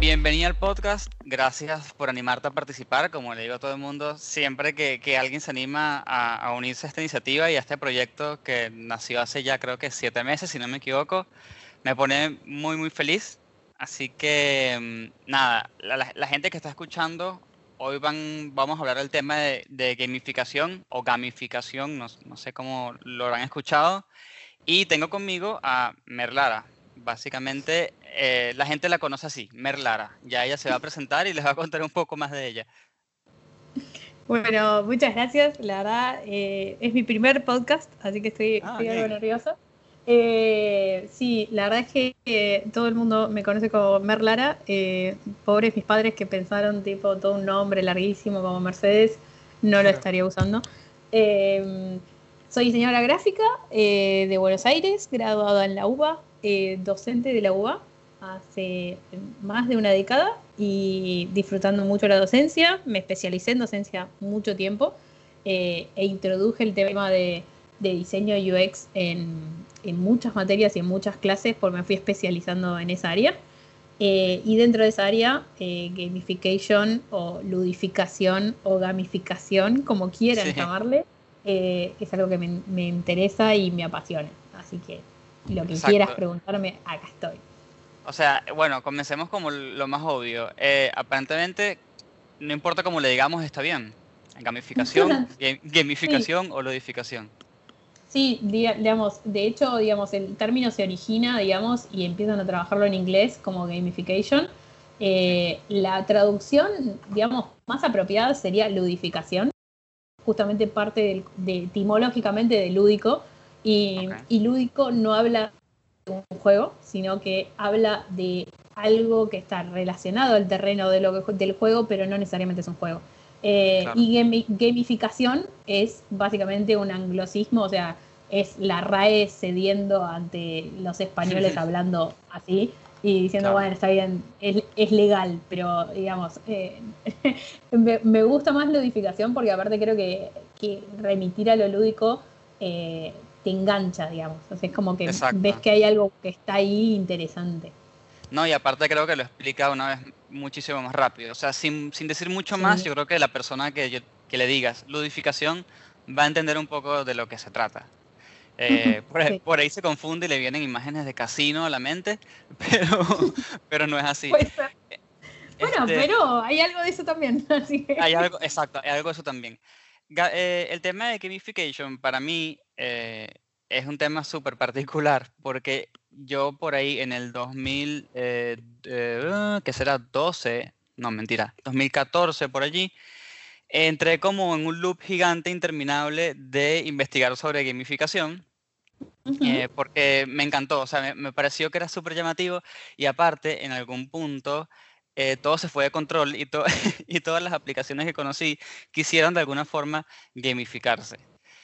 Bienvenida al podcast. Gracias por animarte a participar. Como le digo a todo el mundo, siempre que, que alguien se anima a, a unirse a esta iniciativa y a este proyecto que nació hace ya creo que siete meses, si no me equivoco, me pone muy, muy feliz. Así que, mm, nada, la, la- gente que está escuchando, hoy van, vamos a hablar del tema de, de gamificación o gamificación, no, no sé cómo lo habrán escuchado. Y tengo conmigo a Merlara. Básicamente, eh, la gente la conoce así, Merlara. Ya ella se va a presentar y les va a contar un poco más de ella. Bueno, muchas gracias. La verdad, eh, es mi primer podcast, así que estoy, Ah, estoy algo nerviosa. Eh, sí, la verdad es que eh, todo el mundo me conoce como Merlara. Eh, pobres mis padres que pensaron tipo todo un nombre larguísimo como Mercedes, no lo estaría usando. Eh, soy diseñadora gráfica eh, de Buenos Aires, graduada en la UBA, docente de la UBA hace más de una década y disfrutando mucho la docencia. Me especialicé en docencia mucho tiempo e introduje el tema de, de diseño UX en, en muchas materias y en muchas clases porque me fui especializando en esa área. Eh, y dentro de esa área, eh, gamification o ludificación o gamificación, como quieran Sí. llamarle, eh, es algo que me, me interesa y me apasiona. Así que lo que Exacto. quieras preguntarme, acá estoy. O sea, bueno, comencemos como lo más obvio. Eh, aparentemente, no importa cómo le digamos, está bien. Gamificación, ga- gamificación o ludificación. Sí, diga- digamos, de hecho, digamos, el término se origina, digamos, y empiezan a trabajarlo en inglés como gamification. Eh, la traducción, digamos, más apropiada sería ludificación, justamente parte del- de, etimológicamente de lúdico, y, y lúdico no habla de un juego, sino que habla de algo que está relacionado al terreno de lo que- del juego, pero no necesariamente es un juego. Eh, Claro. Y gami- gamificación es básicamente un anglosismo, o sea, es la RAE cediendo ante los españoles hablando así y diciendo, Claro. bueno, está bien, es, es legal, pero digamos, eh, me, me gusta más ludificación porque aparte creo que, que remitir a lo lúdico eh, te engancha, digamos. O sea, es como que Exacto. ves que hay algo que está ahí interesante. No, y aparte creo que lo explica una vez muchísimo más rápido. O sea, sin, sin decir mucho más, yo creo que la persona que, yo- que le digas ludificación va a entender un poco de lo que se trata. Eh, por, ahí- Sí. por ahí se confunde y le vienen imágenes de casino a la mente, pero, pero no es así. Puede ser. Bueno, Este, pero hay algo de eso también, así que... Hay algo, exacto, hay algo de eso también. Eh, el tema de gamification para mí eh, es un tema súper particular porque yo por ahí en el 2000, eh, eh, ¿qué será? 12, no mentira, 2014 por allí, entré como en un loop gigante interminable de investigar sobre gamificación eh, porque me encantó, o sea, me, me pareció que era súper llamativo y aparte, en algún punto, eh, todo se fue de control y, to- y todas las aplicaciones que conocí quisieron de alguna forma gamificarse.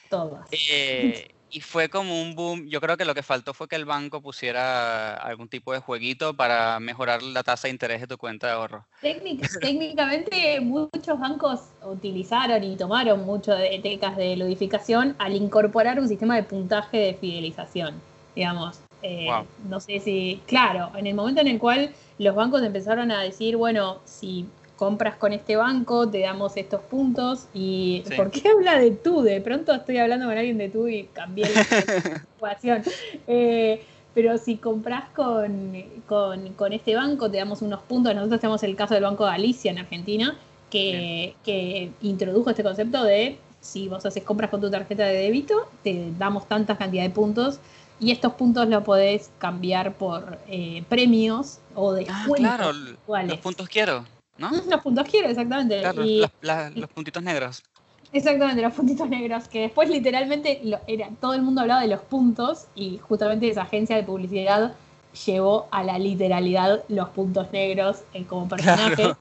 Todas. Eh, y fue como un boom, yo creo que lo que faltó fue que el banco pusiera algún tipo de jueguito para mejorar la tasa de interés de tu cuenta de ahorro. Técnic- técnicamente muchos bancos utilizaron y tomaron mucho de técnicas de ludificación al incorporar un sistema de puntaje de fidelización, digamos. Eh, Wow. No sé si, claro, en el momento en el cual los bancos empezaron a decir, bueno, si compras con este banco, te damos estos puntos. ¿Y Sí. por qué habla de tú? De pronto estoy hablando con alguien de tú y cambié la situación. Eh, pero si compras con, con, con este banco, te damos unos puntos. Nosotros tenemos el caso del Banco de Galicia en Argentina, que, que introdujo este concepto de si vos haces compras con tu tarjeta de débito, te damos tantas cantidad de puntos y estos puntos los podés cambiar por eh, premios o Ah, descuentos. claro, l- puntuales. los puntos quiero, ¿no? Los puntos quiero, exactamente. Claro, Y- las- la- los puntitos negros. Exactamente, los puntitos negros, que después literalmente lo- era, todo el mundo hablaba de los puntos y justamente esa agencia de publicidad llevó a la literalidad los puntos negros eh, como personaje, Claro.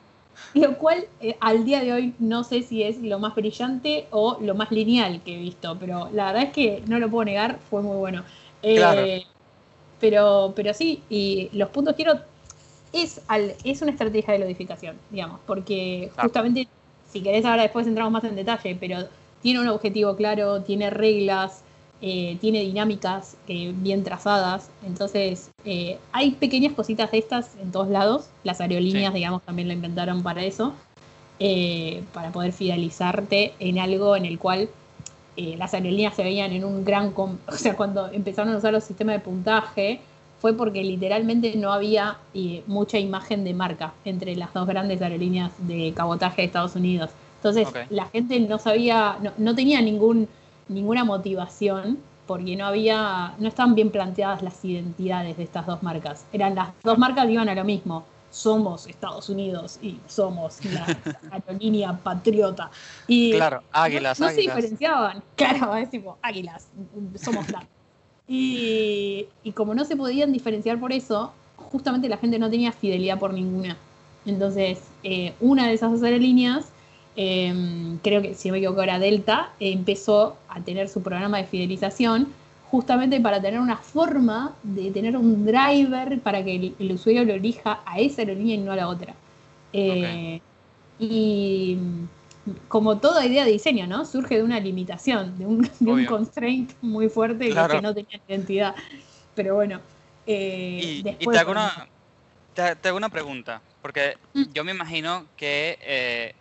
lo cual eh, al día de hoy no sé si es lo más brillante o lo más lineal que he visto, pero la verdad es que no lo puedo negar, fue muy bueno. Eh, Claro. pero, pero sí, y los puntos quiero es, al, es una estrategia de lodificación, digamos, porque Claro. justamente, si querés ahora después entramos más en detalle, pero tiene un objetivo claro, tiene reglas, eh, tiene dinámicas eh, bien trazadas, entonces eh, hay pequeñas cositas de estas en todos lados, las aerolíneas, Sí. digamos, también lo inventaron para eso, eh, para poder fidelizarte en algo en el cual las aerolíneas se veían en un gran... O sea, cuando empezaron a usar los sistemas de puntaje, fue porque literalmente no había eh, mucha imagen de marca entre las dos grandes aerolíneas de cabotaje de Estados Unidos. Entonces, la gente no sabía, no, no tenía ningún, ninguna motivación porque no había, no estaban bien planteadas las identidades de estas dos marcas. Eran las dos marcas que iban a lo mismo. Somos Estados Unidos y somos la aerolínea patriota. Y Claro, águilas, no, no se diferenciaban. Claro, es tipo, águilas, somos la. Y, y como no se podían diferenciar por eso, justamente la gente no tenía fidelidad por ninguna. Entonces, eh, una de esas dos aerolíneas, eh, creo que si no me equivoco era Delta, eh, empezó a tener su programa de fidelización justamente para tener una forma de tener un driver para que el, el usuario lo elija a esa aerolínea y no a la otra. Eh, Y como toda idea de diseño, ¿no? Surge de una limitación, de un, de un Obvio. constraint muy fuerte Claro. que no tenía identidad. Pero bueno. eh, Y, te, hago una, te, te hago una pregunta, porque Mm. yo me imagino que, eh,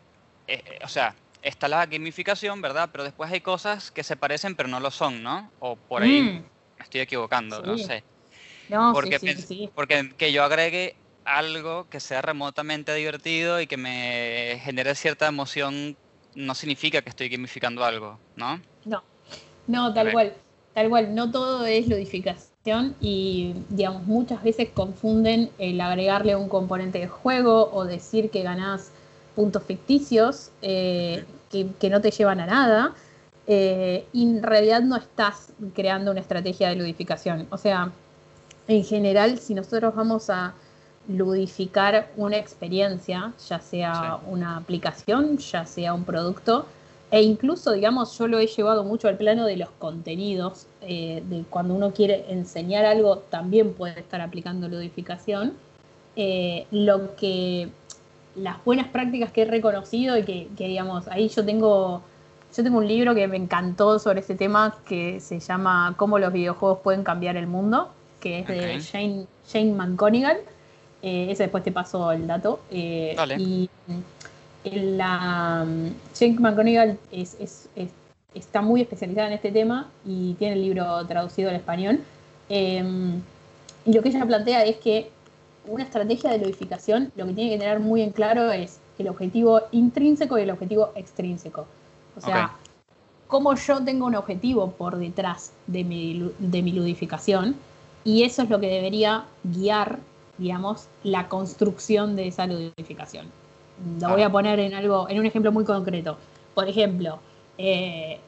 eh, o sea, está la gamificación, ¿verdad? Pero después hay cosas que se parecen pero no lo son, ¿no? O por ahí mm, me estoy equivocando, no sé. no, sí, Porque, sí, sí. porque que yo agregue algo que sea remotamente divertido y que me genere cierta emoción no significa que estoy gamificando algo, ¿no? No, no, tal cual, tal cual, no todo es ludificación y digamos muchas veces confunden el agregarle un componente de juego o decir que ganás puntos ficticios eh, que, que no te llevan a nada eh, y en realidad no estás creando una estrategia de ludificación. O sea, en general, si nosotros vamos a ludificar una experiencia, ya sea una aplicación, ya sea un producto, e incluso, digamos, yo lo he llevado mucho al plano de los contenidos, eh, de cuando uno quiere enseñar algo, también puede estar aplicando ludificación. Eh, lo que las buenas prácticas que he reconocido y que, que, digamos, ahí yo tengo, yo tengo un libro que me encantó sobre este tema que se llama Cómo los videojuegos pueden cambiar el mundo, que es de. Jane, Jane McGonigal. Eh, ese después te paso el dato. Eh, Dale. Y en la Jane McGonigal es, es- es- está muy especializada en este tema y tiene el libro traducido al español. Eh, y lo que ella plantea es que una estrategia de ludificación lo que tiene que tener muy en claro es el objetivo intrínseco y el objetivo extrínseco. O sea, Ok. cómo yo tengo un objetivo por detrás de mi, de mi ludificación y eso es lo que debería guiar, digamos, la construcción de esa ludificación. Lo voy a poner en algo, en un ejemplo muy concreto. Por ejemplo, eh,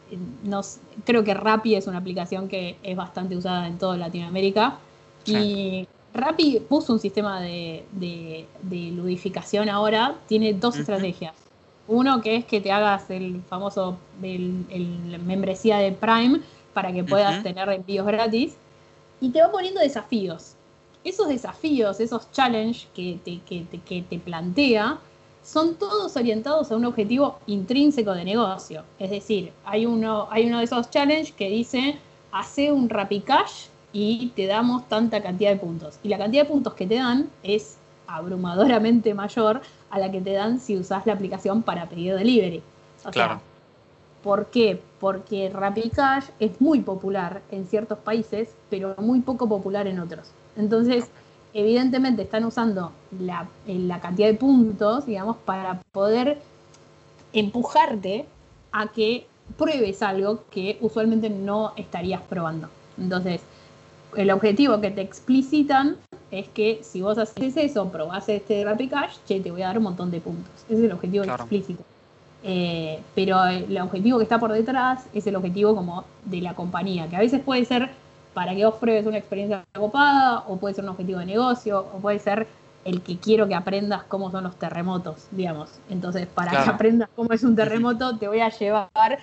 nos- creo que Rappi es una aplicación que es bastante usada en toda Latinoamérica. Sí. Y Rappi puso un sistema de, de- de ludificación ahora, tiene dos estrategias. Uno que es que te hagas el famoso el, el membresía de Prime para que puedas tener envíos gratis. Y te va poniendo desafíos. Esos desafíos, esos challenge que te, que te- que te plantea, son todos orientados a un objetivo intrínseco de negocio. Es decir, hay uno, hay uno de esos challenge que dice, hace un Cash y te damos tanta cantidad de puntos. Y la cantidad de puntos que te dan es abrumadoramente mayor a la que te dan si usas la aplicación para pedir delivery. O Claro. sea, ¿por qué? Porque Cash es muy popular en ciertos países, pero muy poco popular en otros. Entonces, evidentemente están usando la, eh, la cantidad de puntos, digamos, para poder empujarte a que pruebes algo que usualmente no estarías probando. Entonces, el objetivo que te explicitan es que si vos haces eso, probás este Rapid Cash, che, te voy a dar un montón de puntos. Ese es el objetivo Claro. explícito. Eh, pero el objetivo que está por detrás es el objetivo como de la compañía, que a veces puede ser para que vos pruebes una experiencia copada, o puede ser un objetivo de negocio, o puede ser el que quiero que aprendas cómo son los terremotos, digamos. Entonces, para que aprendas cómo es un terremoto, te voy a llevar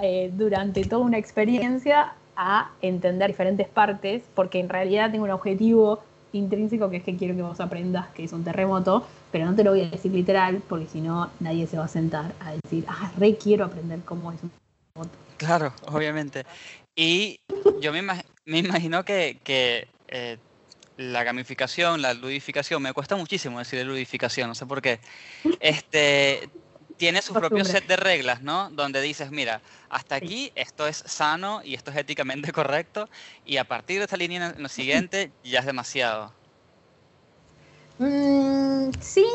eh, durante toda una experiencia a entender diferentes partes, porque en realidad tengo un objetivo intrínseco que es que quiero que vos aprendas que es un terremoto, pero no te lo voy a decir literal, porque si no nadie se va a sentar a decir, ah, re quiero aprender cómo es un terremoto. Claro, obviamente. Y yo me, imag- me imagino que, que, eh, la gamificación, la ludificación, me cuesta muchísimo decir ludificación, no sé por qué. Este, tiene su propio set de reglas, ¿no? Donde dices, mira, hasta aquí esto es sano y esto es éticamente correcto, y a partir de esta línea en lo siguiente ya es demasiado. Mm, sí,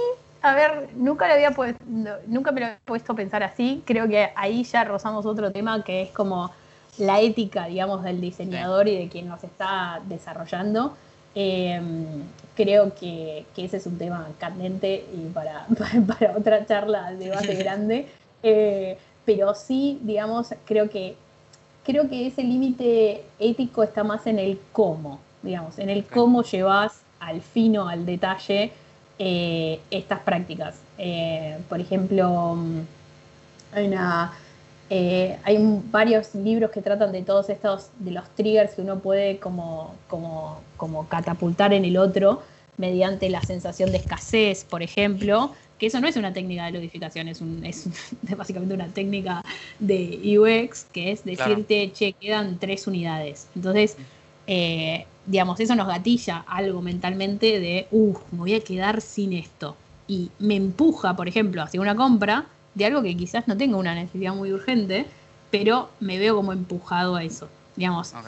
a ver, nunca, lo había puesto, nunca me lo había puesto a pensar así. Creo que ahí ya rozamos otro tema que es como la ética, digamos, del diseñador y de quien nos está desarrollando. Eh, creo que, que ese es un tema candente y para, para, otra charla de base grande. Eh, pero sí, digamos, creo que creo que ese límite ético está más en el cómo, digamos, en el cómo llevas al fino, al detalle, eh, estas prácticas. Eh, por ejemplo, mm, hay una. Eh, hay varios libros que tratan de todos estos, de los triggers que uno puede como, como, como catapultar en el otro mediante la sensación de escasez, por ejemplo, que eso no es una técnica de ludificación, es, un, es básicamente una técnica de UX, que es Claro. decirte, che, quedan tres unidades. Entonces, eh, digamos, eso nos gatilla algo mentalmente de, uff, me voy a quedar sin esto. Y me empuja, por ejemplo, hacia una compra de algo que quizás no tenga una necesidad muy urgente, pero me veo como empujado a eso. Digamos, Ok.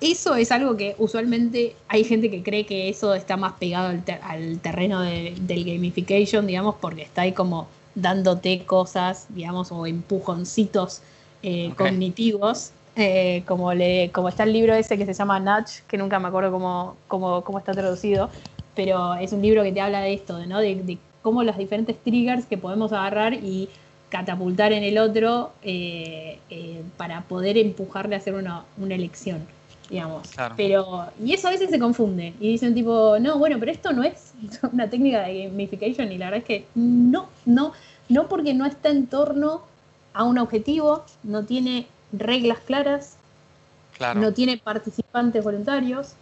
eso es algo que usualmente hay gente que cree que eso está más pegado al, ter- al terreno de- del gamification, digamos, porque está ahí como dándote cosas, digamos, o empujoncitos eh, Ok. cognitivos. eh, como, le, como está el libro ese que se llama Nudge, que nunca me acuerdo cómo, cómo, cómo está traducido, pero es un libro que te habla de esto, ¿no? de, de cómo los diferentes triggers que podemos agarrar y catapultar en el otro eh, eh, para poder empujarle a hacer una, una elección, digamos. Claro. Pero, y eso a veces se confunde y dicen tipo, no, bueno, pero esto no es una técnica de gamification y la verdad es que no, no, no porque no está en torno a un objetivo, no tiene reglas claras, Claro. no tiene participantes voluntarios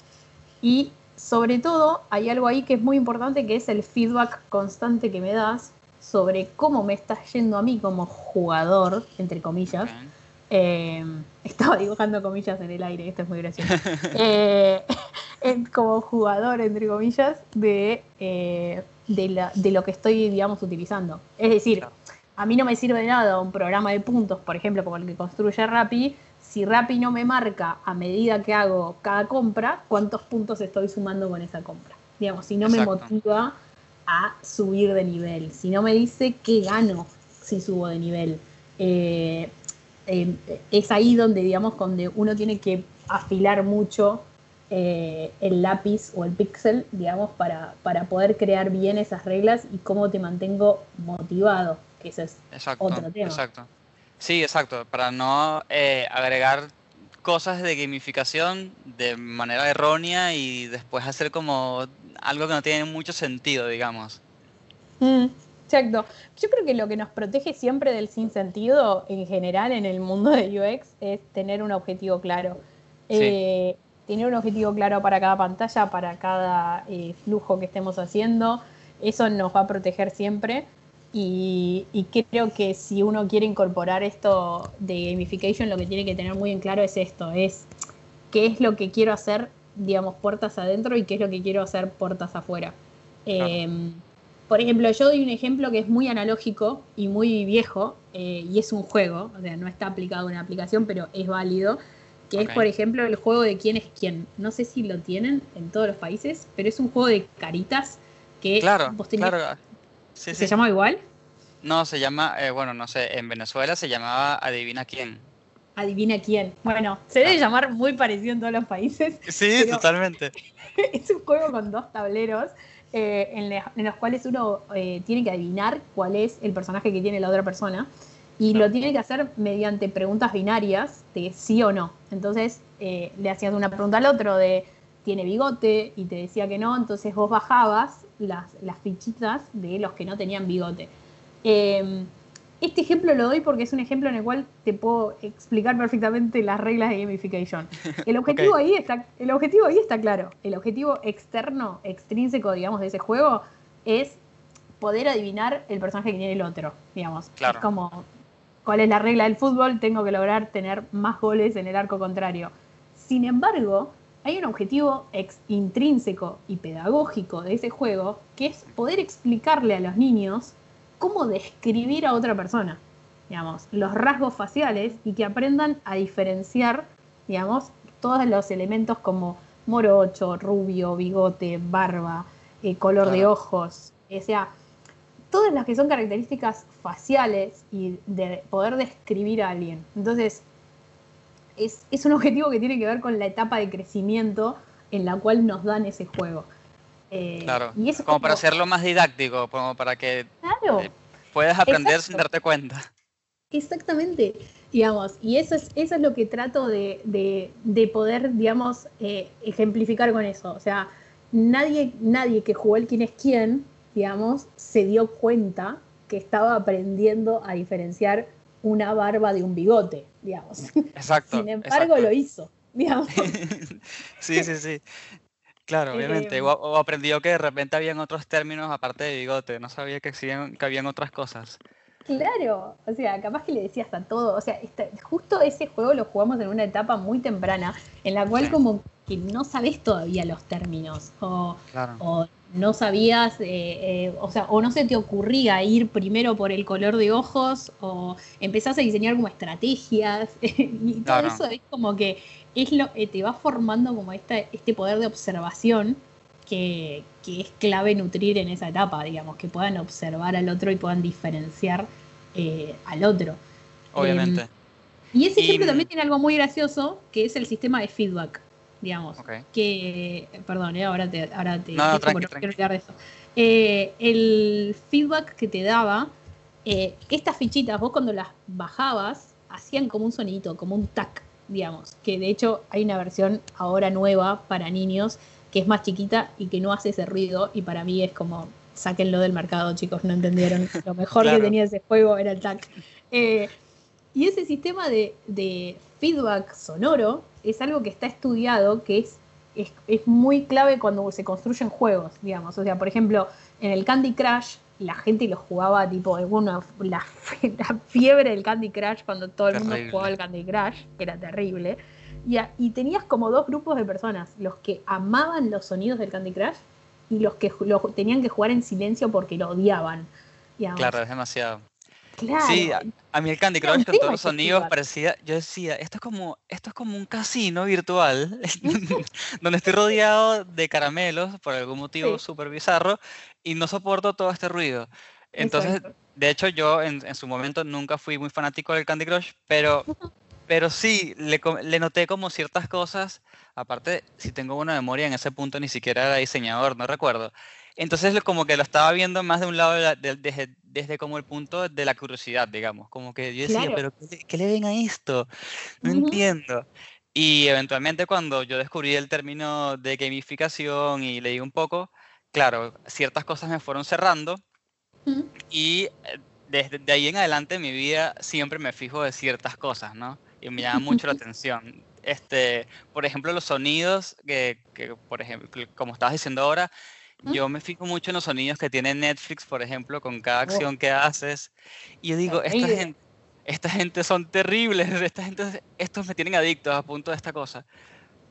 y sobre todo hay algo ahí que es muy importante que es el feedback constante que me das sobre cómo me está yendo a mí como jugador, entre comillas. Eh, estaba dibujando comillas en el aire, esto es muy gracioso. Eh, como jugador, entre comillas, de, eh, de, la- de lo que estoy, digamos, utilizando. Es decir, a mí no me sirve de nada un programa de puntos, por ejemplo, como el que construye Rappi, si Rappi no me marca a medida que hago cada compra, cuántos puntos estoy sumando con esa compra. Digamos, si no me motiva a subir de nivel, si no me dice qué gano si subo de nivel. Eh, eh, es ahí donde, digamos, donde uno tiene que afilar mucho eh, el lápiz o el píxel, digamos, para, para poder crear bien esas reglas y cómo te mantengo motivado, que eso es Exacto, otro tema. exacto. Sí, exacto, para no eh, agregar cosas de gamificación de manera errónea y después hacer como algo que no tiene mucho sentido, digamos. Mm, exacto. Yo creo que lo que nos protege siempre del sinsentido en general en el mundo de UX es tener un objetivo claro. Sí. Eh, tener un objetivo claro para cada pantalla, para cada eh, flujo que estemos haciendo, eso nos va a proteger siempre. Y, y creo que si uno quiere incorporar esto de gamification, lo que tiene que tener muy en claro es esto, es qué es lo que quiero hacer, digamos, puertas adentro y qué es lo que quiero hacer puertas afuera. Claro. Eh, por ejemplo, yo doy un ejemplo que es muy analógico y muy viejo, eh, y es un juego, o sea, no está aplicado en una aplicación, pero es válido, que es, por ejemplo, el juego de quién es quién. No sé si lo tienen en todos los países, pero es un juego de caritas que Claro, vos tenés- claro. Sí, ¿Se sí. llama igual? No, se llama, eh, bueno, no sé, en Venezuela se llamaba Adivina quién. adivina quién. Bueno, se debe llamar muy parecido en todos los países. Sí, totalmente. es un juego con dos tableros eh, en, le- en los cuales uno eh, tiene que adivinar cuál es el personaje que tiene la otra persona y lo tiene que hacer mediante preguntas binarias de sí o no. Entonces eh, le hacías una pregunta al otro de tiene bigote y te decía que no, entonces vos bajabas las, las fichitas de los que no tenían bigote. Eh, este ejemplo lo doy porque es un ejemplo en el cual te puedo explicar perfectamente las reglas de gamification. El objetivo, ahí, está, el objetivo ahí está claro. El objetivo externo, extrínseco, digamos, de ese juego es poder adivinar el personaje que tiene el otro, digamos. Claro. Es como, ¿cuál es la regla del fútbol? Tengo que lograr tener más goles en el arco contrario. Sin embargo, hay un objetivo ex- intrínseco y pedagógico de ese juego que es poder explicarle a los niños cómo describir a otra persona, digamos, los rasgos faciales y que aprendan a diferenciar, digamos, todos los elementos como morocho, rubio, bigote, barba, eh, color de ojos, o sea, todas las que son características faciales y de poder describir a alguien. Entonces, es, es un objetivo que tiene que ver con la etapa de crecimiento en la cual nos dan ese juego. Eh, Claro. y eso es Como para hacerlo más didáctico, como para que Claro. eh, puedas aprender Exacto. sin darte cuenta. Exactamente, digamos, y eso es, eso es lo que trato de, de- de poder, digamos, eh, ejemplificar con eso. O sea, nadie, nadie que jugó el quién es quién, digamos, se dio cuenta que estaba aprendiendo a diferenciar una barba de un bigote, digamos. Exacto. Sin embargo, exacto. lo hizo, digamos. sí, sí, sí. Claro, obviamente. Eh, O, o aprendió que de repente habían otros términos aparte de bigote. No sabía que, existían- que habían otras cosas. Claro, o sea, capaz que le decías a todo, o sea, esta- justo ese juego lo jugamos en una etapa muy temprana, en la cual Sí. como que no sabes todavía los términos, o, Claro. o no sabías, eh, eh, o sea, o no se te ocurría ir primero por el color de ojos, o empezás a diseñar como estrategias, y todo Claro. eso es como que es lo, eh, te va formando como esta, este poder de observación que, que es clave nutrir en esa etapa, digamos, que puedan observar al otro y puedan diferenciar eh, al otro. Obviamente. Y ese Y- ejemplo también tiene algo muy gracioso, que es el sistema de feedback, digamos. Que, perdón, eh, ahora te, ahora te No, tranqui, porque quiero de eso. Eh, el feedback que te daba, eh, estas fichitas, vos cuando las bajabas, hacían como un sonidito, como un tac, digamos. Que de hecho hay una versión ahora nueva para niños que es más chiquita y que no hace ese ruido, y para mí es como, sáquenlo del mercado, chicos, no entendieron. Lo mejor Claro. que tenía ese juego era el tac. Y ese sistema de, de feedback sonoro es algo que está estudiado, que es, es, es muy clave cuando se construyen juegos, digamos. O sea, por ejemplo, en el Candy Crush, la gente lo jugaba tipo, bueno, la, la fiebre del Candy Crush cuando todo el mundo Terrible. jugaba al Candy Crush, era terrible. Y, a- y tenías como dos grupos de personas, los que amaban los sonidos del Candy Crush y los que lo tenían que jugar en silencio porque lo odiaban. digamos. Claro, es demasiado. Claro. Sí, a, mí el Candy Crush con todos los sonidos parecía, yo decía, esto es como, esto es como un casino virtual, donde estoy rodeado de caramelos por algún motivo Sí. súper bizarro y no soporto todo este ruido. Entonces, Exacto. de hecho, yo en, en su momento nunca fui muy fanático del Candy Crush, pero, pero sí, le, le noté como ciertas cosas. Aparte, si tengo buena memoria, en ese punto ni siquiera era diseñador, no recuerdo. Entonces, como que lo estaba viendo más de un lado, de la- de- desde, desde como el punto de la curiosidad, digamos. Como que yo decía, Claro. pero ¿qué le, qué le ven a esto? No Ujú. entiendo. Y eventualmente cuando yo descubrí el término de gamificación y leí un poco, claro, ciertas cosas me fueron cerrando Ujú. y eh, desde de ahí en adelante en mi vida siempre me fijo de ciertas cosas, ¿no? Y me llama mucho la atención. Este, por ejemplo, los sonidos que, que, por ejemplo, como estabas diciendo ahora. Yo me fijo mucho en los sonidos que tiene Netflix, por ejemplo, con cada Oh. acción que haces. Y yo digo, esta gente, esta gente son terribles, esta gente, estos me tienen adictos a punto de esta cosa.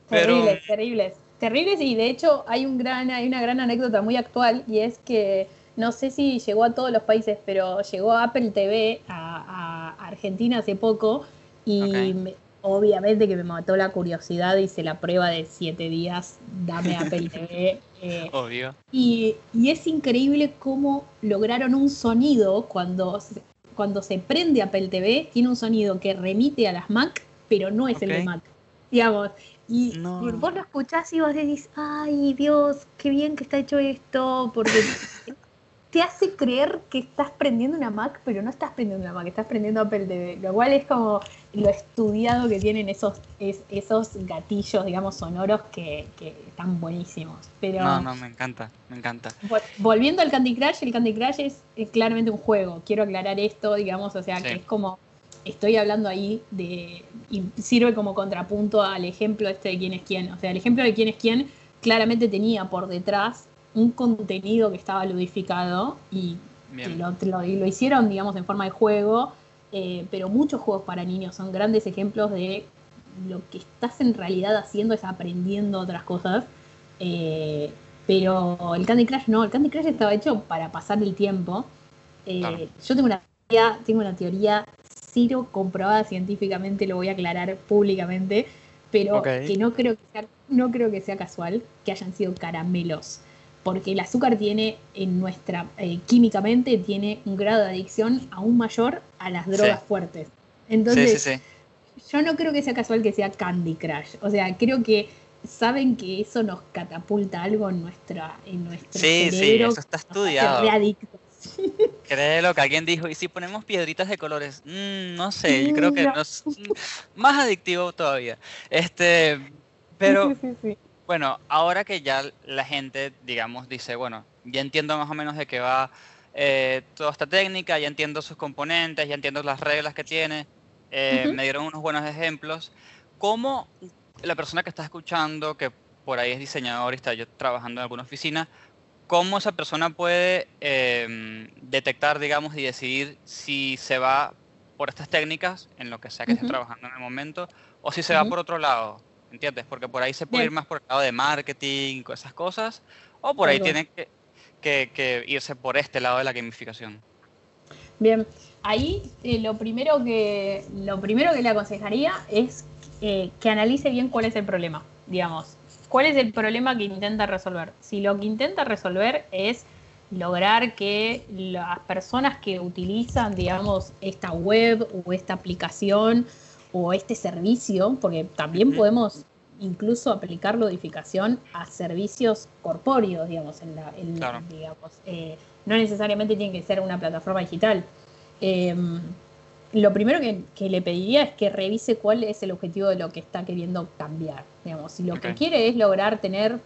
Pero, Terribles, terribles. Terribles y de hecho hay, un gran, hay una gran anécdota muy actual y es que no sé si llegó a todos los países, pero llegó a Apple TV a, a Argentina hace poco y me- obviamente que me mató la curiosidad, hice la prueba de siete días, dame Apple TV. eh, obvio. y, y es increíble cómo lograron un sonido cuando se, cuando se prende Apple TV, tiene un sonido que remite a las Mac pero no es el de. Mac. Digamos. Y No. vos lo escuchás y vos decís, ay Dios, qué bien que está hecho esto, porque te hace creer que estás prendiendo una Mac, pero no estás prendiendo una Mac, estás prendiendo Apple TV, lo cual es como lo estudiado que tienen esos, es- esos gatillos, digamos, sonoros que, que están buenísimos. Pero No, no, me encanta, me encanta. vol- volviendo al Candy Crush, el Candy Crush es, es claramente un juego. Quiero aclarar esto, digamos, o sea, Sí. que es como, estoy hablando ahí de, y sirve como contrapunto al ejemplo este de quién es quién. O sea, el ejemplo de quién es quién claramente tenía por detrás un contenido que estaba ludificado y que lo, lo- lo hicieron, digamos, en forma de juego, eh, pero muchos juegos para niños son grandes ejemplos de lo que estás en realidad haciendo es aprendiendo otras cosas. eh, pero el Candy Crush no, el Candy Crush estaba hecho para pasar el tiempo. Eh, Claro. Yo tengo una teoría, tengo una teoría cero comprobada científicamente, lo voy a aclarar públicamente, pero que no creo que sea, no creo que sea casual que hayan sido caramelos porque el azúcar tiene en nuestra eh, químicamente tiene un grado de adicción aún mayor a las drogas Sí. fuertes. Sí, Entonces, sí, sí. yo no creo que sea casual que sea Candy Crush. O sea, creo que saben que eso nos catapulta algo en nuestra en nuestro Sí, sí, cerebro. eso está nos estudiado. Créelo que alguien dijo, ¿y si ponemos piedritas de colores? Mm, no sé, yo creo que No. no es mm, más adictivo todavía. Este, pero Sí, sí, sí. Bueno, ahora que ya la gente, digamos, dice, bueno, ya entiendo más o menos de qué va eh, toda esta técnica, ya entiendo sus componentes, ya entiendo las reglas que tiene, eh, me dieron unos buenos ejemplos. ¿Cómo la persona que está escuchando, que por ahí es diseñador y está yo trabajando en alguna oficina, cómo esa persona puede em, detectar, digamos, y decidir si se va por estas técnicas, en lo que sea que esté Ujú. trabajando en el momento, o si se va por otro lado? ¿Entiendes? Porque por ahí se puede Bien. ir más por el lado de marketing, esas cosas, o por ahí tiene que, que- que irse por este lado de la gamificación. Bien, ahí eh, lo primero que lo primero que le aconsejaría es eh, que analice bien cuál es el problema, digamos. ¿Cuál es el problema que intenta resolver? Si lo que intenta resolver es lograr que las personas que utilizan, digamos, esta web o esta aplicación o este servicio, porque también podemos incluso aplicar lodificación a servicios corpóreos, digamos, en la, en- Claro. digamos, eh, no necesariamente tiene que ser una plataforma digital. Eh, lo primero que, que le pediría es que revise cuál es el objetivo de lo que está queriendo cambiar. Digamos, si lo que quiere es lograr tener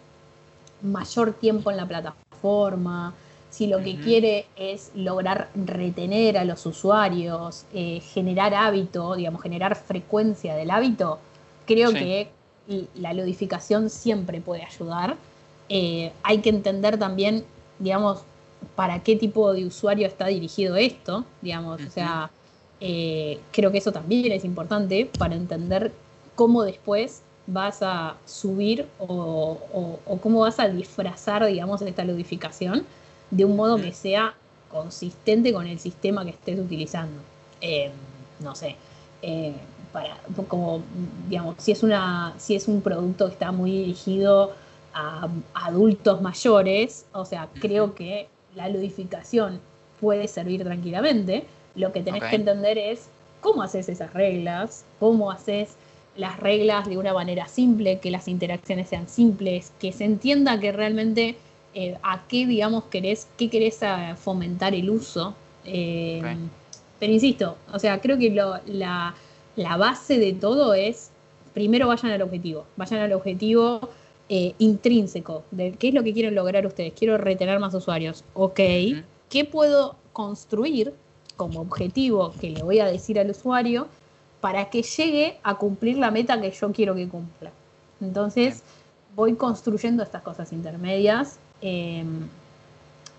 mayor tiempo en la plataforma, si lo que quiere es lograr retener a los usuarios, eh, generar hábito, digamos, generar frecuencia del hábito, creo Sí. que la ludificación siempre puede ayudar. Eh, hay que entender también, digamos, para qué tipo de usuario está dirigido esto, digamos, o sea, eh, creo que eso también es importante para entender cómo después vas a subir o, o- o cómo vas a disfrazar, digamos, esta ludificación de un modo que sea consistente con el sistema que estés utilizando. Eh, no sé, eh, para, como, digamos, si es, una, si es un producto que está muy dirigido a adultos mayores, o sea, creo que la ludificación puede servir tranquilamente. Lo que tenés que entender es cómo haces esas reglas, cómo haces las reglas de una manera simple, que las interacciones sean simples, que se entienda que realmente eh, a qué, digamos, querés, qué querés ah, fomentar el uso. Eh. Pero insisto, o sea, creo que lo- la, la base de todo es, primero vayan al objetivo, vayan al objetivo eh, intrínseco, de qué es lo que quieren lograr ustedes. Quiero retener más usuarios. Ok. ¿qué puedo construir como objetivo que le voy a decir al usuario para que llegue a cumplir la meta que yo quiero que cumpla? Entonces, voy construyendo estas cosas intermedias. Eh,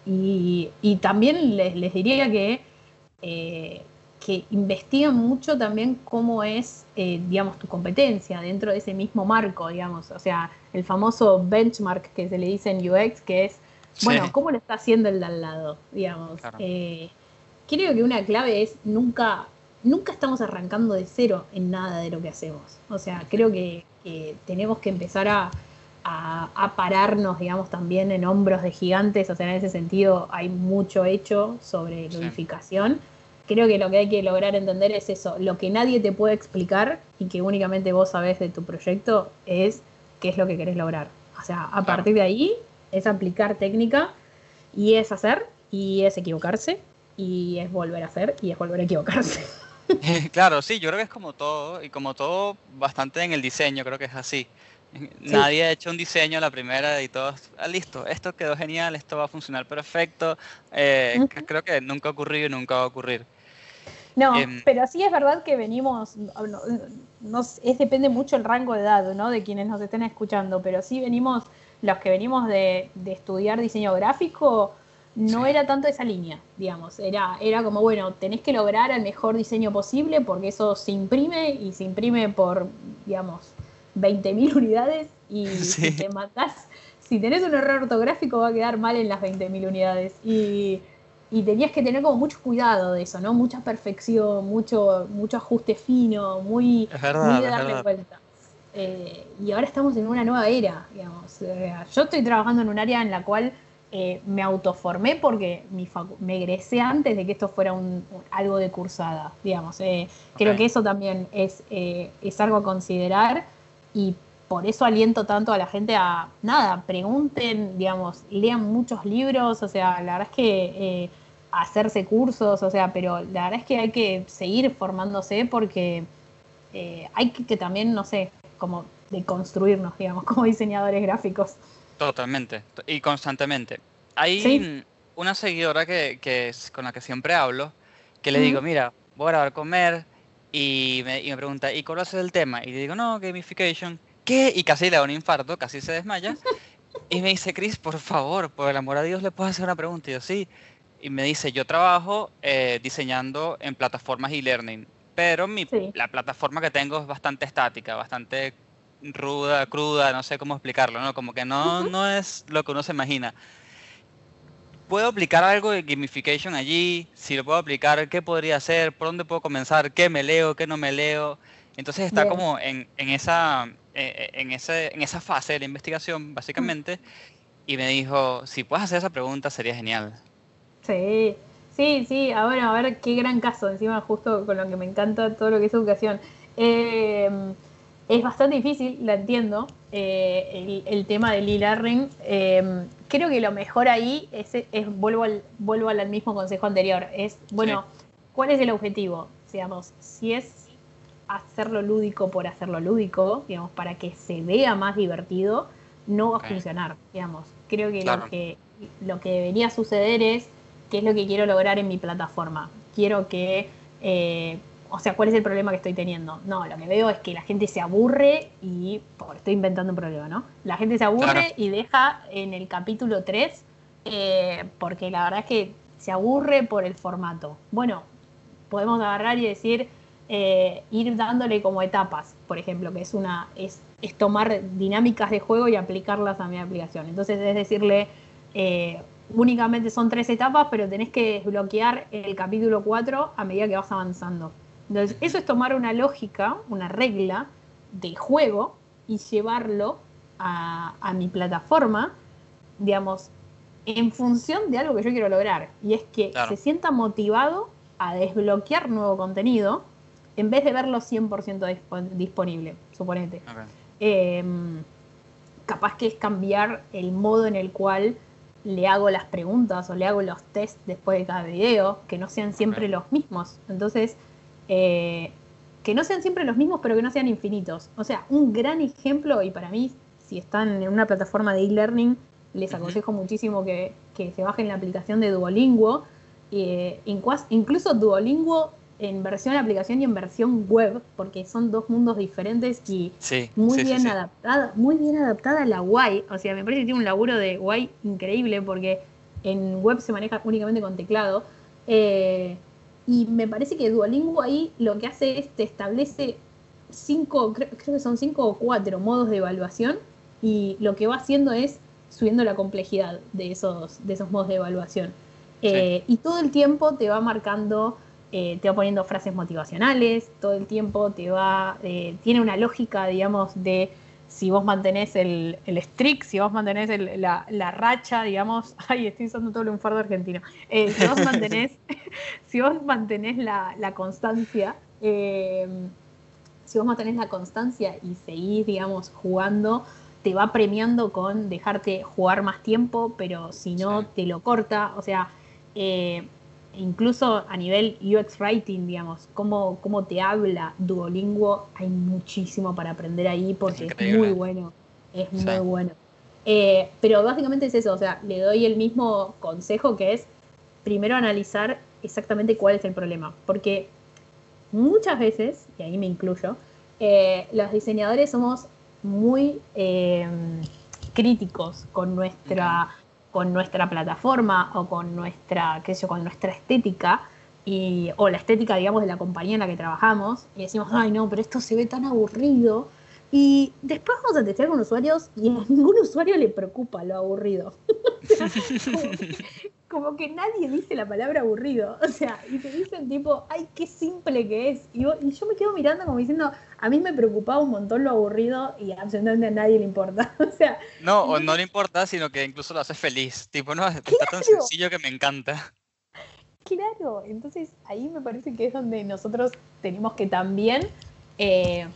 y, y también les, les diría que, eh, que investiguen mucho también cómo es, eh, digamos, tu competencia dentro de ese mismo marco, digamos. O sea, el famoso benchmark que se le dice en UX, que es, bueno. ¿cómo lo está haciendo el de al lado? Digamos. Claro. Eh, creo que una clave es nunca, nunca estamos arrancando de cero en nada de lo que hacemos. O sea, creo que, que tenemos que empezar a, a- a pararnos, digamos, también en hombros de gigantes. O sea, en ese sentido hay mucho hecho sobre Sí. ludificación. creo que lo que hay que lograr entender es eso, lo que nadie te puede explicar y que únicamente vos sabés de tu proyecto es qué es lo que querés lograr. O sea, a partir de ahí es aplicar técnica y es hacer y es equivocarse y es volver a hacer y es volver a equivocarse. Claro, sí, yo creo que es como todo, y como todo, bastante en el diseño, creo que es así. Nadie ha hecho un diseño la primera y todos, ah, listo, esto quedó genial, esto va a funcionar perfecto. Eh. Creo que nunca ha ocurrido y nunca va a ocurrir. No, Em. pero sí es verdad que venimos, no, no- es depende mucho el rango de edad, ¿no? De quienes nos estén escuchando, pero sí venimos, los que venimos de, de estudiar diseño gráfico, no Sí. era tanto esa línea, digamos, era, era como, bueno, tenés que lograr el mejor diseño posible porque eso se imprime y se imprime por, digamos, 20.000 unidades y si te matás, si tenés un error ortográfico va a quedar mal en las 20.000 unidades y y tenías que tener como mucho cuidado de eso, ¿no? Mucha perfección, mucho, mucho ajuste fino, muy, Es verdad, muy de darle vueltas. Eh, y ahora estamos en una nueva era, digamos. Eh, yo estoy trabajando en un área en la cual eh, me autoformé porque mi me egresé antes de que esto fuera un, un- algo de cursada, digamos. Eh, Creo que eso también es, es algo a considerar y por eso aliento tanto a la gente a, nada, pregunten, digamos, lean muchos libros, o sea, la verdad es que... eh, hacerse cursos, o sea, pero la verdad es que hay que seguir formándose porque eh, hay que, que también, no sé, como de construirnos, digamos, como diseñadores gráficos. Totalmente, to- y constantemente. Hay Sí. una seguidora que, que es con la que siempre hablo, que le digo, mira, voy a grabar comer, y me, y me pregunta, ¿y cuál va a ser el tema? Y le digo, no, gamification. ¿Qué? Y casi le da un infarto, casi se desmaya. Y me dice, Chris, por favor, por el amor a Dios, ¿le puedo hacer una pregunta? Y yo, sí. Y me dice, yo trabajo eh, diseñando en plataformas e-learning, pero mi, Sí. la plataforma que tengo es bastante estática, bastante ruda, cruda, no sé cómo explicarlo, ¿no? Como que no, no es lo que uno se imagina. ¿Puedo aplicar algo de gamification allí? Si lo puedo aplicar, ¿qué podría hacer? ¿Por dónde puedo comenzar? ¿Qué me leo? ¿Qué no me leo? Entonces está Bien. como en, en esa, eh, en, ese, en esa fase de la investigación, básicamente, y me dijo, si puedes hacer esa pregunta sería genial. Sí, sí, sí, a ver, a ver qué gran caso, encima justo con lo que me encanta todo lo que es educación. Eh, es bastante difícil, la entiendo, eh, el, el tema del e-learning. Eh, creo que lo mejor ahí es, es vuelvo, al, vuelvo al mismo consejo anterior, es, bueno, ¿cuál es el objetivo? Digamos, si es hacerlo lúdico por hacerlo lúdico, digamos, para que se vea más divertido, no va a funcionar, digamos. Creo que, Claro. lo que lo que debería suceder es qué es lo que quiero lograr en mi plataforma. Quiero que, eh, o sea, ¿cuál es el problema que estoy teniendo? No, lo que veo es que la gente se aburre y, por, estoy inventando un problema, ¿no? La gente se aburre Claro. y deja en el capítulo 3, eh, porque la verdad es que se aburre por el formato. Bueno, podemos agarrar y decir, eh, ir dándole como etapas, por ejemplo, que es una es, es tomar dinámicas de juego y aplicarlas a mi aplicación. Entonces es decirle, eh, únicamente son tres etapas, pero tenés que desbloquear el capítulo 4 a medida que vas avanzando. Entonces, eso es tomar una lógica, una regla de juego y llevarlo a, a mi plataforma, digamos, en función de algo que yo quiero lograr. Y es que Claro. se sienta motivado a desbloquear nuevo contenido en vez de verlo 100% dispo- disponible, suponete. Eh, capaz que es cambiar el modo en el cual le hago las preguntas o le hago los tests después de cada video, que no sean siempre los mismos. Entonces, eh, que no sean siempre los mismos, pero que no sean infinitos. O sea, un gran ejemplo, y para mí, si están en una plataforma de e-learning, les aconsejo muchísimo que, que se bajen la aplicación de Duolingo. eh, incluso Duolingo en versión aplicación y en versión web, porque son dos mundos diferentes y Sí, muy sí, bien sí. adaptada, muy bien adaptada a la UI. O sea, me parece que tiene un laburo de UI increíble porque en web se maneja únicamente con teclado. Eh, y me parece que Duolingo ahí lo que hace es te establece cinco, creo, creo que son cinco o cuatro modos de evaluación. Y lo que va haciendo es subiendo la complejidad de esos, de esos modos de evaluación. Eh, Y todo el tiempo te va marcando eh, te va poniendo frases motivacionales, todo el tiempo te va, eh, tiene una lógica, digamos, de si vos mantenés el, el streak, si vos mantenés el- la, la racha, digamos, ay, estoy usando todo un fardo argentino, Eh, si vos mantenés, si vos mantenés la, la constancia, eh, si vos mantenés la constancia y seguís, digamos, jugando, te va premiando con dejarte jugar más tiempo, pero si no, Sí. te lo corta. O sea, eh, incluso a nivel UX Writing, digamos, cómo, cómo te habla Duolingo, hay muchísimo para aprender ahí porque es, muy bueno. Es Sí. muy bueno. Eh, pero básicamente es eso, o sea, le doy el mismo consejo que es primero analizar exactamente cuál es el problema. Porque muchas veces, y ahí me incluyo, eh, los diseñadores somos muy eh, críticos con nuestra, con nuestra plataforma o con nuestra, qué sé yo, con nuestra estética. Y, o la estética, digamos, de la compañía en la que trabajamos, y decimos, ay no, pero esto se ve tan aburrido. Y después vamos a testear con usuarios y a ningún usuario le preocupa lo aburrido. Como, como que nadie dice la palabra aburrido. O sea, y te dicen tipo, ay, qué simple que es. Y, vos- y yo me quedo mirando como diciendo, a mí me preocupaba un montón lo aburrido y absolutamente a nadie le importa. O sea, No, o no le importa, sino que incluso lo hace feliz. Tipo, no, está tan sencillo que me encanta. Claro, entonces ahí me parece que es donde nosotros tenemos que también eh,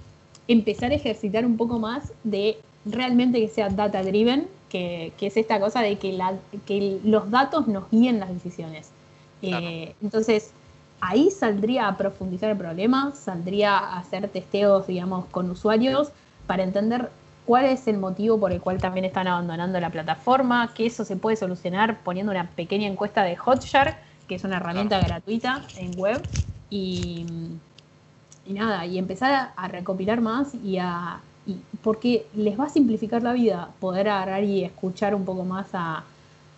empezar a ejercitar un poco más de realmente que sea data driven, que, que es esta cosa de que, la, que los datos nos guíen las decisiones. Eh, entonces, ahí saldría a profundizar el problema, saldría a hacer testeos, digamos, con usuarios para entender cuál es el motivo por el cual también están abandonando la plataforma, que eso se puede solucionar poniendo una pequeña encuesta de Hotjar, que es una herramienta gratuita en web, y, y nada, y empezar a recopilar más y a... y- porque les va a simplificar la vida poder agarrar y escuchar un poco más a,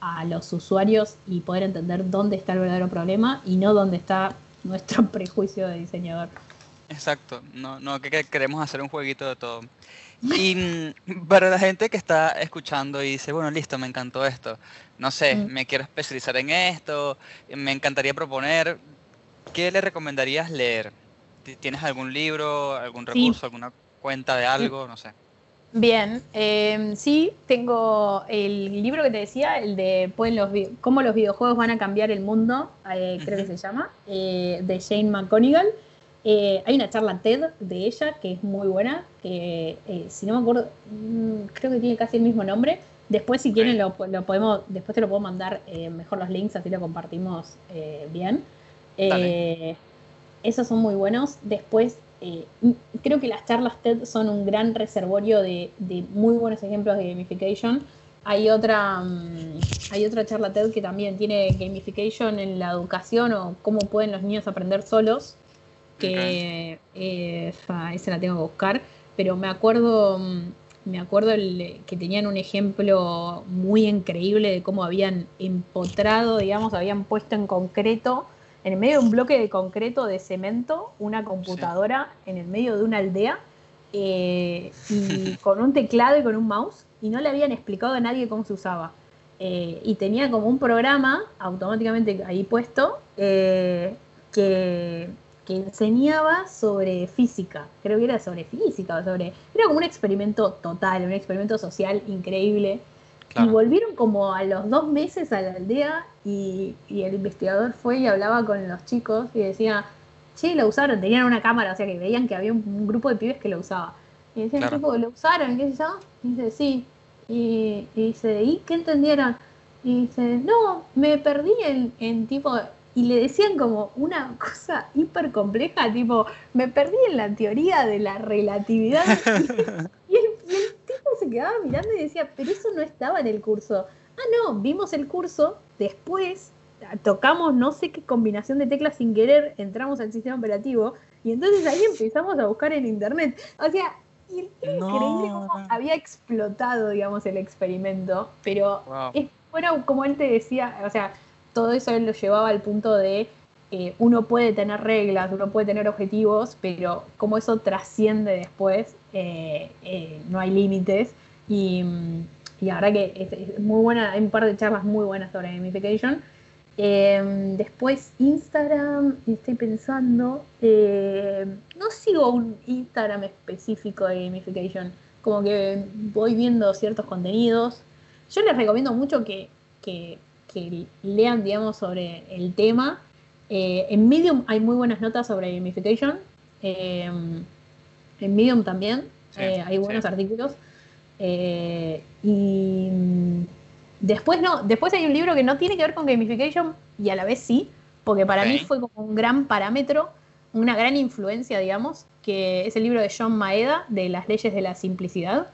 a los usuarios y poder entender dónde está el verdadero problema y no dónde está nuestro prejuicio de diseñador. Exacto, no, no que, que queremos hacer un jueguito de todo. Y mm, para la gente que está escuchando y dice, bueno, listo, me encantó esto, no sé, Mm. me quiero especializar en esto, me encantaría proponer, ¿qué le recomendarías leer? ¿Ti- ¿Tienes algún libro, algún Sí. recurso, alguna cuenta de algo? No sé. Bien, eh, sí, tengo el libro que te decía, el de los vi- cómo los videojuegos van a cambiar el mundo, eh, creo que se llama, eh, de Jane McConigal. Eh, hay una charla TED de ella que es muy buena, que si no me acuerdo, mm, creo que tiene casi el mismo nombre. Después, si quieren, lo, lo podemos, después te lo puedo mandar mejor los links, así lo compartimos bien. Esos son muy buenos. Después, eh, creo que las charlas TED son un gran reservorio de, de muy buenos ejemplos de gamification. Hay otra, mm, hay otra charla TED que también tiene gamification en la educación o cómo pueden los niños aprender solos, que eh, esa la tengo que buscar, pero me acuerdo, mm, me acuerdo el- que tenían un ejemplo muy increíble de cómo habían empotrado, digamos, habían puesto en concreto, en el medio de un bloque de concreto de cemento, una computadora en el medio de una aldea, eh, y con un teclado y con un mouse, y no le habían explicado a nadie cómo se usaba. Eh, y tenía como un programa automáticamente ahí puesto eh, que, que enseñaba sobre física. Creo que era sobre física sobre. Era como un experimento total, un experimento social increíble. Y volvieron como a los dos meses a la aldea y, y el investigador fue y hablaba con los chicos y decía, che, lo usaron, tenían una cámara, o sea que veían que había un, un grupo de pibes que lo usaba. Y decían, Claro. tipo, ¿lo usaron? ¿Qué sé yo? Y dice, sí. Y, y dice, ¿y qué entendieron? Y dice, no, me perdí en, en tipo... Y le decían como una cosa hiper compleja, tipo, me perdí en la teoría de la relatividad. Y el, y el tipo se quedaba mirando y decía, pero eso no estaba en el curso. Ah, no, vimos el curso, después tocamos no sé qué combinación de teclas sin querer, entramos al sistema operativo y entonces ahí empezamos a buscar en internet. O sea, y era No, increíble cómo había explotado, digamos, el experimento, pero Wow. es, fuera como él te decía, o sea, todo eso él lo llevaba al punto de eh, uno puede tener reglas, uno puede tener objetivos, pero como eso trasciende después, eh, eh, no hay límites. Y, mm, y la verdad que es, muy buena, hay un par de charlas muy buenas sobre gamification. Eh, después Instagram, estoy pensando, no sigo un Instagram específico de gamification. como que voy viendo ciertos contenidos. Yo les recomiendo mucho que, que- que lean, digamos, sobre el tema. Eh, en Medium hay muy buenas notas sobre gamification. Eh, en Medium también Sí, eh, hay buenos sí. artículos. Eh, y después no, después hay un libro que no tiene que ver con gamification y a la vez sí, porque para mí fue como un gran parámetro, una gran influencia, digamos, que es el libro de John Maeda de las leyes de la simplicidad.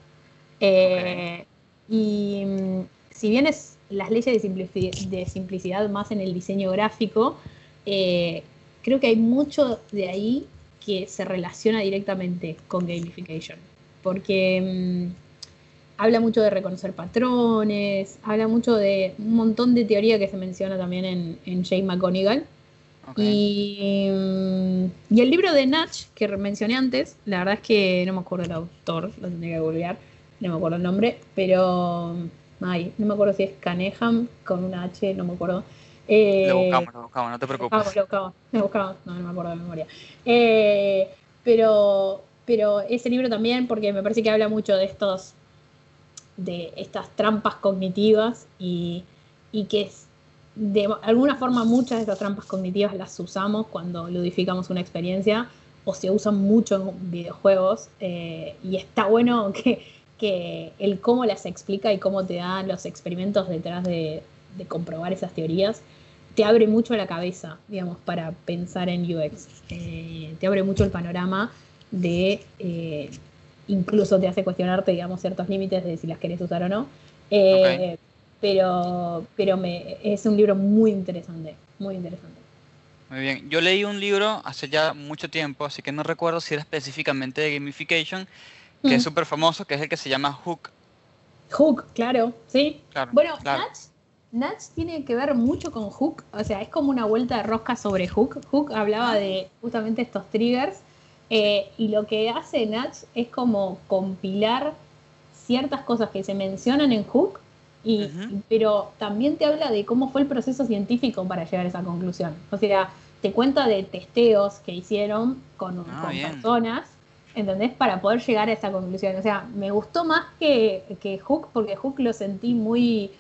Eh, Y mm, si bien es las leyes de, simplici- de simplicidad más en el diseño gráfico, eh, creo que hay mucho de ahí que se relaciona directamente con gamification. Porque mm, habla mucho de reconocer patrones, habla mucho de un montón de teoría que se menciona también en, en Jay McGonigal. Y, mm, y el libro de Natch, que mencioné antes, la verdad es que no me acuerdo el autor, lo tendría que googlear, no me acuerdo el nombre, pero. Ay, no me acuerdo si es Caneham con una H, no me acuerdo. Eh, Lo buscamos, lo buscamos, no te preocupes. lo buscamos, lo buscamos, no, no me acuerdo de memoria. Eh, pero, pero ese libro también, porque me parece que habla mucho de estos, de estas trampas cognitivas y, y que es, de alguna forma muchas de estas trampas cognitivas las usamos cuando ludificamos una experiencia o se usan mucho en videojuegos eh, y está bueno que, que el cómo las explica y cómo te dan los experimentos detrás de, de comprobar esas teorías te abre mucho la cabeza, digamos, para pensar en UX. Eh, te abre mucho el panorama de, eh, incluso te hace cuestionarte, digamos, ciertos límites de si las querés usar o no. Eh, Pero, pero me, es un libro muy interesante, muy interesante. Muy bien. Yo leí un libro hace ya mucho tiempo, así que no recuerdo si era específicamente de gamification, que es Mm. súper famoso, que es el que se llama Hook. Hook, claro, sí. Claro, Bueno, claro. Natch, Natch tiene que ver mucho con Hook, o sea, es como una vuelta de rosca sobre Hook. Hook hablaba de justamente estos triggers eh, y lo que hace Natch es como compilar ciertas cosas que se mencionan en Hook, y, pero también te habla de cómo fue el proceso científico para llegar a esa conclusión. O sea, te cuenta de testeos que hicieron con, Ah, con personas, ¿entendés? Para poder llegar a esa conclusión. O sea, me gustó más que, que Hook, porque Hook lo sentí muy,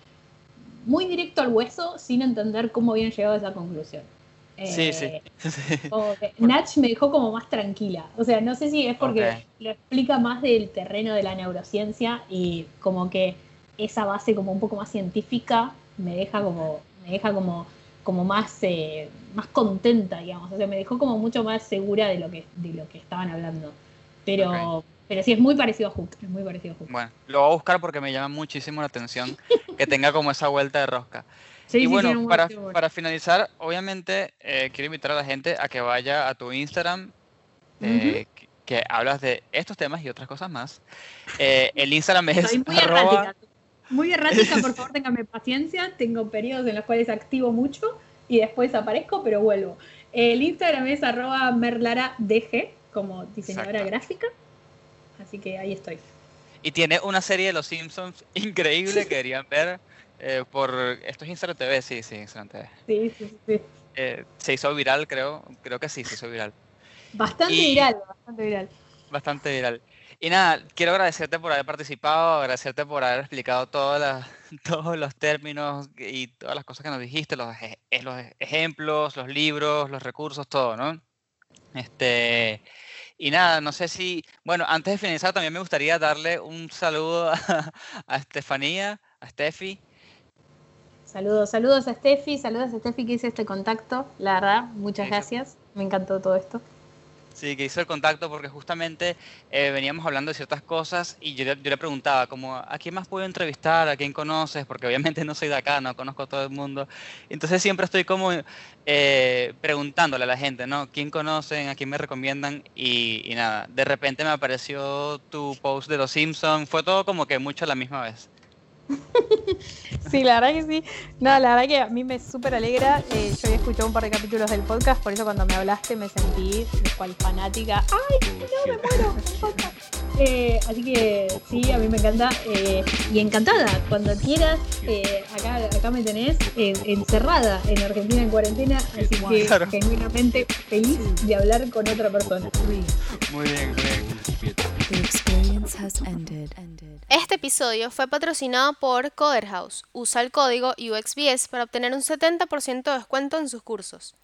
muy directo al hueso, sin entender cómo habían llegado a esa conclusión. Sí, Eh, sí. Natch me dejó como más tranquila. O sea, no sé si es porque lo explica más del terreno de la neurociencia y como que esa base como un poco más científica me deja como, me deja como, como más, eh, más contenta, digamos. O sea, me dejó como mucho más segura de lo que, de lo que estaban hablando. Pero, pero sí, es muy parecido a Hook. Es muy parecido a Hook. Bueno, lo voy a buscar porque me llama muchísimo la atención que tenga como esa vuelta de rosca. Sí, y sí, bueno, un para, para finalizar, obviamente eh, quiero invitar a la gente a que vaya a tu Instagram, eh, que, que hablas de estos temas y otras cosas más. Eh, el Instagram es Soy muy arroba- errática. Muy errática, por favor, téngame paciencia. Tengo periodos en los cuales activo mucho y después aparezco, pero vuelvo. El Instagram es arroba merlaradg, como diseñadora Exacto. gráfica. Así que ahí estoy. y tiene una serie de Los Simpsons increíble que deberían ver eh, por... Esto es Instagram TV, sí, sí, Instagram TV. Sí, sí, sí. Eh, se hizo viral, creo, creo que sí, se hizo viral. Bastante Y- viral, bastante viral. Bastante viral. Y nada, quiero agradecerte por haber participado, agradecerte por haber explicado todas las- todos los términos y todas las cosas que nos dijiste, los, eh, los ejemplos, los libros, los recursos, todo, ¿no? Este, y nada, no sé si, bueno, antes de finalizar también me gustaría darle un saludo a, a Estefanía, a Steffi. Saludos, saludos a Steffi, saludos a Steffi que hice este contacto. La verdad, muchas sí. gracias. Me encantó todo esto. Sí, que hizo el contacto porque justamente eh, veníamos hablando de ciertas cosas y yo, yo le preguntaba como, ¿a quién más puedo entrevistar? ¿A quién conoces? Porque obviamente no soy de acá, no conozco a todo el mundo. Entonces siempre estoy como eh, preguntándole a la gente, ¿no? ¿Quién conocen? ¿A quién me recomiendan? Y, y nada, de repente me apareció tu post de Los Simpsons. Fue todo como que mucho a la misma vez. Sí, la verdad que sí. No, la verdad que a mí me súper alegra. Eh, yo había escuchado un par de capítulos del podcast, por eso cuando me hablaste me sentí cual fanática. ¡Ay, no, me muero! Eh, así que sí, a mí me encanta. eh, y encantada, cuando quieras, eh, acá, acá me tenés eh, encerrada en Argentina en cuarentena, así que Claro. genuinamente feliz de hablar con otra persona. Muy bien, muy bien. Este episodio fue patrocinado por Coder House. Usa el código UXBS para obtener un 70% de descuento en sus cursos.